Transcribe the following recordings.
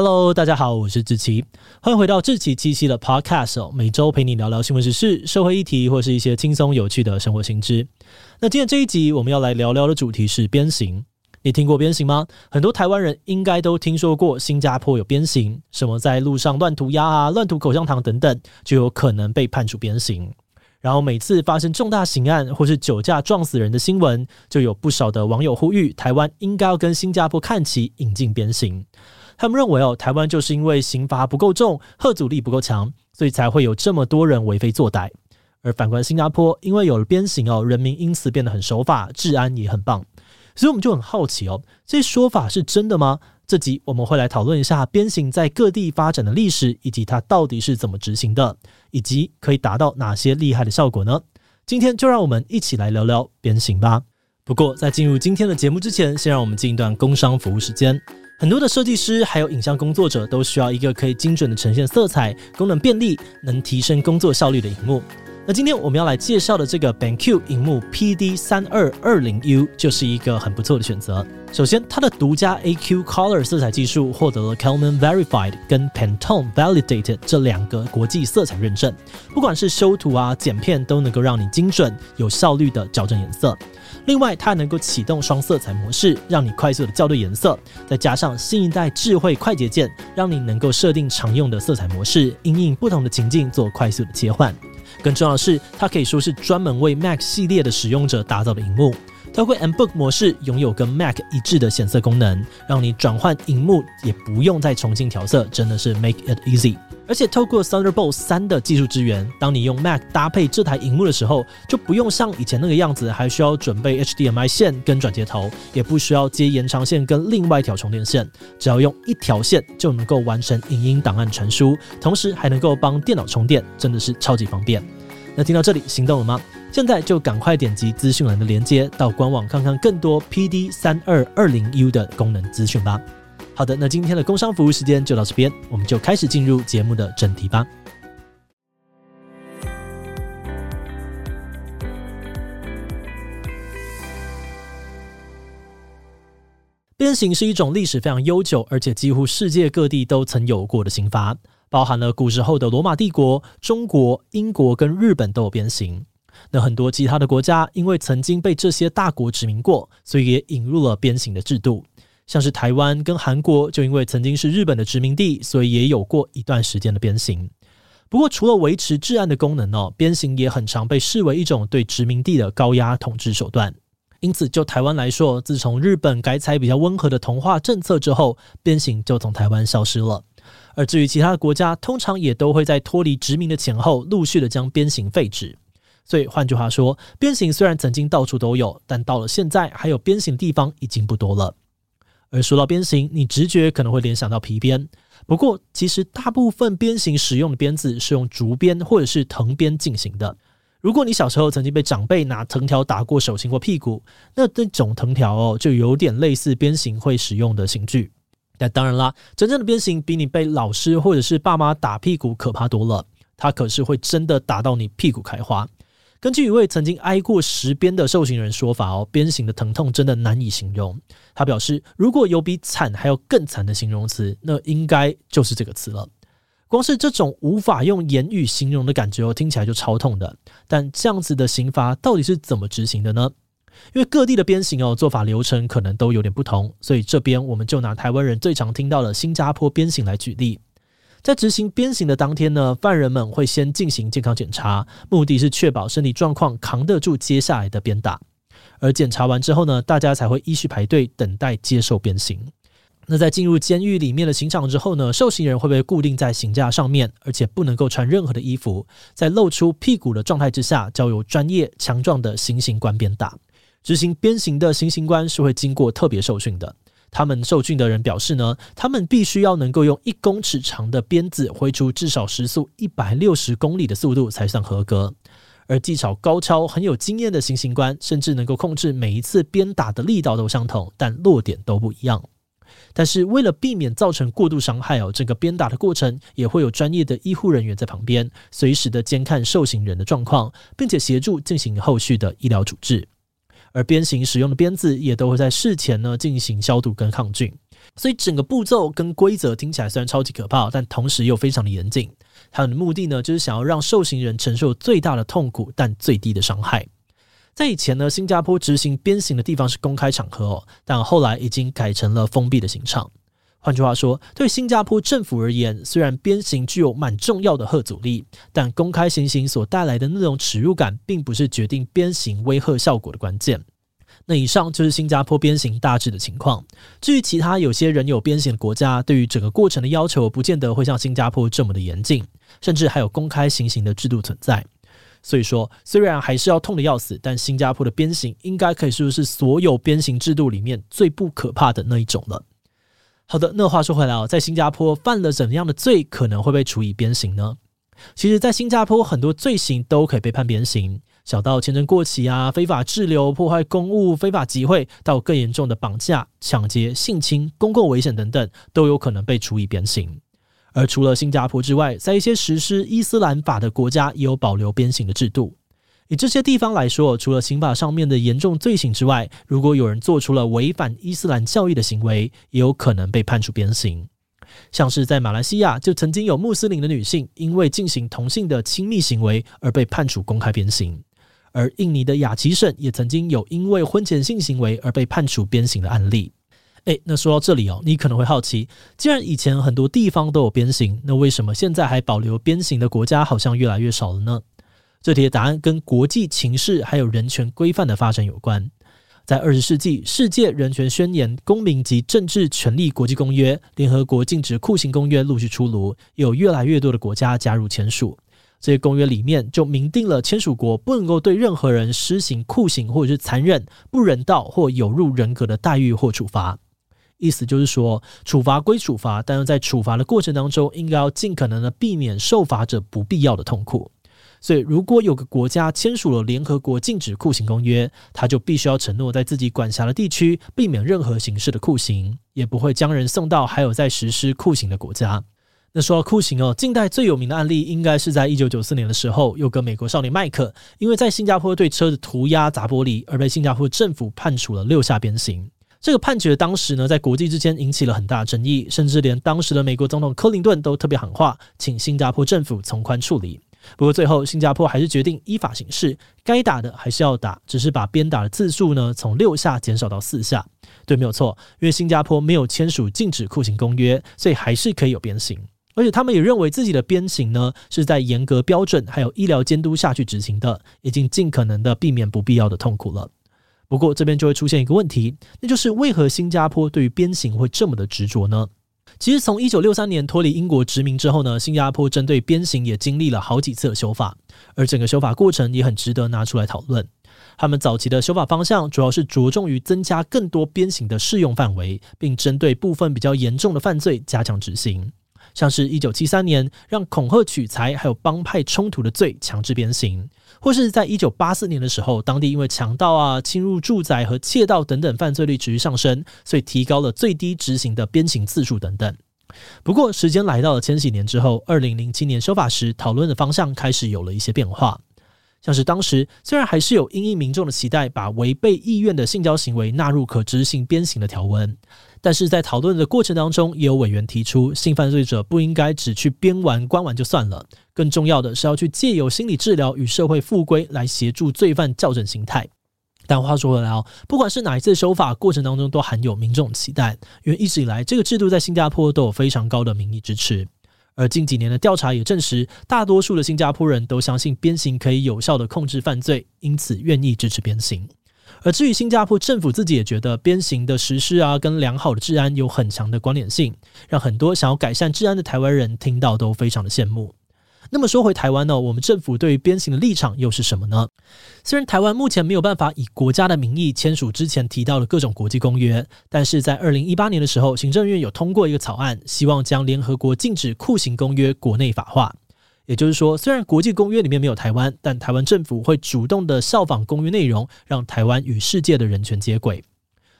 Hello，大家好，我是志奇，欢迎回到志奇七七的 Podcast，每周陪你聊聊新闻时事、社会议题，或是一些轻松有趣的生活新知。那今天这一集我们要来聊聊的主题是鞭刑。你听过鞭刑吗？很多台湾人应该都听说过新加坡有鞭刑，什么在路上乱涂鸦啊、乱涂口香糖等等，就有可能被判处鞭刑。然后每次发生重大刑案或是酒驾撞死人的新闻，就有不少的网友呼吁台湾应该要跟新加坡看齐，引进鞭刑。他们认为哦，台湾就是因为刑罚不够重，吓阻力不够强，所以才会有这么多人为非作歹。而反观新加坡，因为有了鞭刑哦，人民因此变得很守法，治安也很棒。所以我们就很好奇哦，这些说法是真的吗？这集我们会来讨论一下鞭刑在各地发展的历史，以及它到底是怎么执行的，以及可以达到哪些厉害的效果呢？今天就让我们一起来聊聊鞭刑吧。不过在进入今天的节目之前，先让我们进一段工商服务时间。很多的设计师还有影像工作者都需要一个可以精准的呈现色彩、功能便利、能提升工作效率的荧幕。那今天我们要来介绍的这个 BenQ 荧幕 PD 三二二零 U 就是一个很不错的选择。首先，它的独家 AQ Color 色彩技术获得了 Calman Verified 跟 Pantone Validated 这两个国际色彩认证，不管是修图啊、剪片，都能够让你精准、有效率的校正颜色。另外，它能够启动双色彩模式，让你快速的校对颜色。再加上新一代智慧快捷键，让你能够设定常用的色彩模式，因应不同的情境做快速的切换。更重要的是，它可以说是专门为 Mac 系列的使用者打造的荧幕。透过 MBook 模式，拥有跟 Mac 一致的显色功能，让你转换荧幕也不用再重新调色，真的是 Make it easy。而且透过 Thunderbolt 三的技术支援，当你用 Mac 搭配这台荧幕的时候，就不用像以前那个样子，还需要准备 HDMI 线跟转接头，也不需要接延长线跟另外一条充电线，只要用一条线就能够完成影音档案传输，同时还能够帮电脑充电，真的是超级方便。那听到这里心动了吗？现在就赶快点击资讯栏的连接，到官网看看更多 PD 三二二零 U 的功能资讯吧。好的，那今天的工商服务时间就到这边，我们就开始进入节目的正题吧。鞭刑是一种历史非常悠久，而且几乎世界各地都曾有过的刑罚。包含了古时候的罗马帝国、中国、英国跟日本都有鞭刑。那很多其他的国家因为曾经被这些大国殖民过，所以也引入了鞭刑的制度。像是台湾跟韩国，就因为曾经是日本的殖民地，所以也有过一段时间的鞭刑。不过，除了维持治安的功能哦，鞭刑也很常被视为一种对殖民地的高压统治手段。因此，就台湾来说，自从日本改采比较温和的同化政策之后，鞭刑就从台湾消失了。而至于其他的国家，通常也都会在脱离殖民的前后，陆续的将鞭刑废止。所以换句话说，鞭刑虽然曾经到处都有，但到了现在，还有鞭刑的地方已经不多了。而说到鞭刑，你直觉可能会联想到皮鞭，不过其实大部分鞭刑使用的鞭子是用竹鞭或者是藤鞭进行的。如果你小时候曾经被长辈拿藤条打过手心或屁股，那这种藤条哦，就有点类似鞭刑会使用的刑具。但当然啦，真正的鞭刑比你被老师或者是爸妈打屁股可怕多了。他可是会真的打到你屁股开花。根据一位曾经挨过十鞭的受刑人说法哦，鞭刑的疼痛真的难以形容。他表示，如果有比惨还要更惨的形容词，那应该就是这个词了。光是这种无法用言语形容的感觉哦，听起来就超痛的。但这样子的刑罚到底是怎么执行的呢？因为各地的鞭刑哦，做法流程可能都有点不同，所以这边我们就拿台湾人最常听到的新加坡鞭刑来举例。在执行鞭刑的当天呢，犯人们会先进行健康检查，目的是确保身体状况扛得住接下来的鞭打。而检查完之后呢，大家才会依序排队等待接受鞭刑。那在进入监狱里面的刑场之后呢，受刑人会被固定在刑架上面，而且不能够穿任何的衣服，在露出屁股的状态之下，交由专业强壮的行刑官鞭打。执行鞭刑的行刑官是会经过特别受训的。他们受训的人表示呢，他们必须要能够用一公尺长的鞭子挥出至少时速一百六十公里的速度才算合格。而技巧高超、很有经验的行刑官，甚至能够控制每一次鞭打的力道都相同，但落点都不一样。但是为了避免造成过度伤害哦，这个鞭打的过程也会有专业的医护人员在旁边，随时的监看受刑人的状况，并且协助进行后续的医疗处置。而鞭刑使用的鞭子也都会在事前呢进行消毒跟抗菌。所以整个步骤跟规则听起来虽然超级可怕，但同时又非常的严谨。它的目的呢，就是想要让受刑人承受最大的痛苦，但最低的伤害。在以前呢，新加坡执行鞭刑的地方是公开场合哦，但后来已经改成了封闭的刑场。换句话说，对新加坡政府而言，虽然鞭刑具有蛮重要的吓阻力，但公开行刑所带来的那种耻辱感，并不是决定鞭刑威吓效果的关键。那以上就是新加坡鞭刑大致的情况。至于其他有些仍有鞭刑的国家，对于整个过程的要求，不见得会像新加坡这么的严谨，甚至还有公开行刑的制度存在。所以说，虽然还是要痛得要死，但新加坡的鞭刑应该可以说是所有鞭刑制度里面最不可怕的那一种了。好的，那话说回来哦，在新加坡犯了怎样的罪可能会被处以鞭刑呢？其实，在新加坡很多罪行都可以被判鞭刑。小到签证过期啊、非法滞留、破坏公务、非法集会，到更严重的绑架、抢劫、性侵、公共危险等等，都有可能被处以鞭刑。而除了新加坡之外，在一些实施伊斯兰法的国家，也有保留鞭刑的制度。以这些地方来说，除了刑法上面的严重罪行之外，如果有人做出了违反伊斯兰教义的行为，也有可能被判处鞭刑。像是在马来西亚，就曾经有穆斯林的女性因为进行同性的亲密行为而被判处公开鞭刑。而印尼的雅琪省也曾经有因为婚前性行为而被判处鞭刑的案例。诶，那说到这里哦，你可能会好奇，既然以前很多地方都有鞭刑，那为什么现在还保留鞭刑的国家好像越来越少了呢？这题的答案跟国际情势还有人权规范的发展有关。在二十世纪，世界人权宣言、公民及政治权利国际公约、联合国禁止酷刑公约陆续出炉，有越来越多的国家加入签署。这些公约里面就明定了签署国不能够对任何人施行酷刑或者是残忍、不人道或有辱人格的待遇或处罚。意思就是说，处罚归处罚，但是在处罚的过程当中，应该要尽可能的避免受罚者不必要的痛苦。所以，如果有个国家签署了联合国禁止酷刑公约，他就必须要承诺在自己管辖的地区避免任何形式的酷刑，也不会将人送到还有在实施酷刑的国家。那说到酷刑哦，近代最有名的案例应该是在一九九四年的时候，有个美国少年麦克，因为在新加坡对车子涂鸦砸玻璃，而被新加坡政府判处了六下鞭刑。这个判决当时呢，在国际之间引起了很大争议，甚至连当时的美国总统克林顿都特别喊话，请新加坡政府从宽处理。不过最后，新加坡还是决定依法行事，该打的还是要打，只是把鞭打的次数呢，从六下减少到四下。对，没有错，因为新加坡没有签署禁止酷刑公约，所以还是可以有鞭刑。而且他们也认为自己的鞭刑呢，是在严格标准还有医疗监督下去执行的，已经尽可能的避免不必要的痛苦了。不过这边就会出现一个问题，那就是为何新加坡对于鞭刑会这么的执着呢？其实从一九六三年脱离英国殖民之后呢，新加坡针对鞭刑也经历了好几次的修法，而整个修法过程也很值得拿出来讨论。他们早期的修法方向主要是着重于增加更多鞭刑的适用范围，并针对部分比较严重的犯罪加强执行。像是一九七三年让恐吓取财还有帮派冲突的罪强制鞭刑，或是在一九八四年的时候，当地因为强盗啊、侵入住宅和窃盗等等犯罪率持续上升，所以提高了最低执行的鞭刑次数等等。不过，时间来到了千禧年之后，二零零七年修法时，讨论的方向开始有了一些变化。像是当时虽然还是有因应民众的期待，把违背意愿的性交行为纳入可执行鞭刑的条文。但是在讨论的过程当中，也有委员提出，性犯罪者不应该只去鞭完关完就算了，更重要的是要去借由心理治疗与社会复归来协助罪犯校正心态。但话说回来哦，不管是哪一次修法过程当中，都含有民众期待，因为一直以来这个制度在新加坡都有非常高的民意支持。而近几年的调查也证实，大多数的新加坡人都相信鞭刑可以有效的控制犯罪，因此愿意支持鞭刑。而至于新加坡政府自己也觉得鞭刑的实施啊，跟良好的治安有很强的关联性，让很多想要改善治安的台湾人听到都非常的羡慕。那么说回台湾呢，我们政府对于鞭刑的立场又是什么呢？虽然台湾目前没有办法以国家的名义签署之前提到的各种国际公约，但是在二零一八年的时候，行政院有通过一个草案，希望将联合国禁止酷刑公约国内法化。也就是说，虽然国际公约里面没有台湾，但台湾政府会主动的效仿公约内容，让台湾与世界的人权接轨。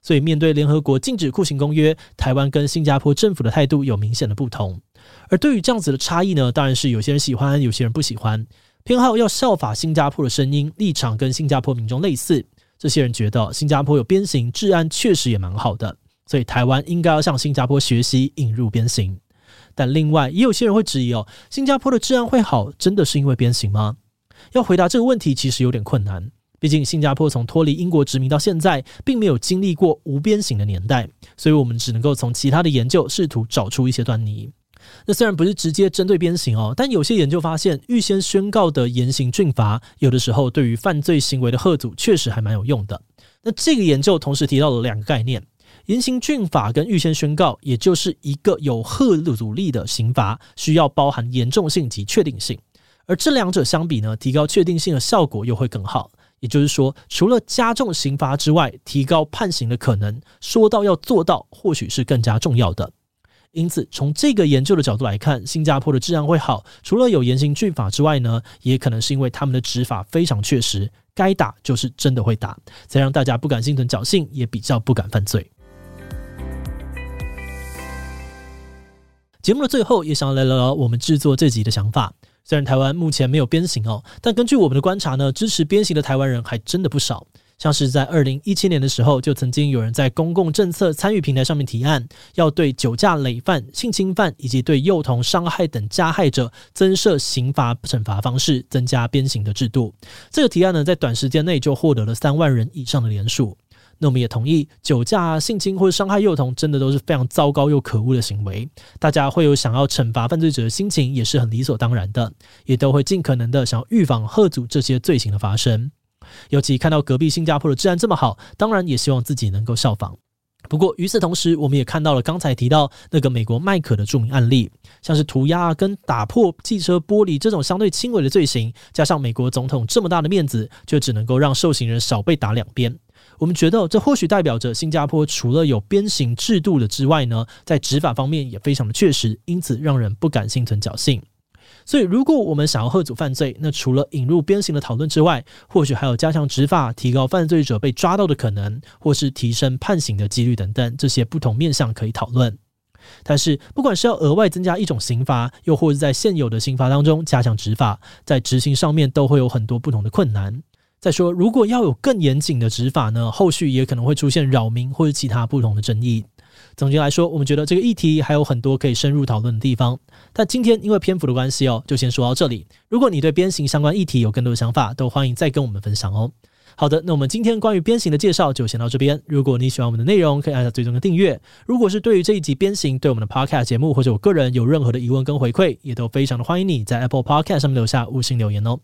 所以，面对联合国禁止酷刑公约，台湾跟新加坡政府的态度有明显的不同。而对于这样子的差异呢，当然是有些人喜欢，有些人不喜欢。偏好要效法新加坡的声音，立场跟新加坡民众类似。这些人觉得新加坡有鞭刑，治安确实也蛮好的。所以台湾应该要向新加坡学习引入鞭刑。但另外也有些人会质疑哦，新加坡的治安会好，真的是因为鞭刑吗？要回答这个问题其实有点困难，毕竟新加坡从脱离英国殖民到现在，并没有经历过无鞭刑的年代，所以我们只能够从其他的研究试图找出一些端倪。那虽然不是直接针对鞭刑哦，但有些研究发现，预先宣告的严刑峻法，有的时候对于犯罪行为的吓阻确实还蛮有用的。那这个研究同时提到了两个概念：严刑峻法跟预先宣告，也就是一个有吓阻力的刑罚，需要包含严重性及确定性。而这两者相比呢，提高确定性的效果又会更好。也就是说，除了加重刑罚之外，提高判刑的可能，说到要做到，或许是更加重要的。因此，从这个研究的角度来看，新加坡的治安会好，除了有严刑峻法之外呢，也可能是因为他们的执法非常确实，该打就是真的会打，才让大家不敢心存侥幸，也比较不敢犯罪。节目的最后，也想要来聊聊我们制作这集的想法。虽然台湾目前没有鞭刑哦，但根据我们的观察呢，支持鞭刑的台湾人还真的不少。像是在二零一七年的时候，就曾经有人在公共政策参与平台上面提案，要对酒驾累犯、性侵犯以及对幼童伤害等加害者增设刑罚惩罚方式，增加鞭刑的制度。这个提案呢，在短时间内就获得了三万人以上的联署。那我们也同意，酒驾、性侵或者伤害幼童，真的都是非常糟糕又可恶的行为。大家会有想要惩罚犯罪者的心情，也是很理所当然的，也都会尽可能的想要预防、吓阻这些罪行的发生。尤其看到隔壁新加坡的治安这么好，当然也希望自己能够效仿。不过与此同时，我们也看到了刚才提到那个美国麦可的著名案例，像是涂鸦跟打破汽车玻璃这种相对轻微的罪行，加上美国总统这么大的面子，就只能够让受刑人少被打两鞭。我们觉得这或许代表着新加坡除了有鞭刑制度的之外呢，在执法方面也非常的确实，因此让人不敢心存侥幸。所以，如果我们想要吓阻犯罪，那除了引入鞭刑的讨论之外，或许还有加强执法、提高犯罪者被抓到的可能，或是提升判刑的几率等等，这些不同面向可以讨论。但是，不管是要额外增加一种刑罚，又或是在现有的刑罚当中加强执法，在执行上面都会有很多不同的困难。再说，如果要有更严谨的执法呢，后续也可能会出现扰民或者其他不同的争议。总结来说，我们觉得这个议题还有很多可以深入讨论的地方。但今天因为篇幅的关系哦，就先说到这里。如果你对鞭刑相关议题有更多的想法，都欢迎再跟我们分享哦。好的，那我们今天关于鞭刑的介绍就先到这边。如果你喜欢我们的内容，可以按下追踪跟订阅。如果是对于这一集鞭刑，对我们的 Podcast 节目或者我个人有任何的疑问跟回馈，也都非常的欢迎你在 Apple Podcast 上面留下五星留言哦。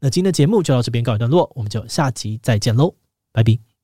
那今天的节目就到这边告一段落，我们就下集再见喽，拜拜。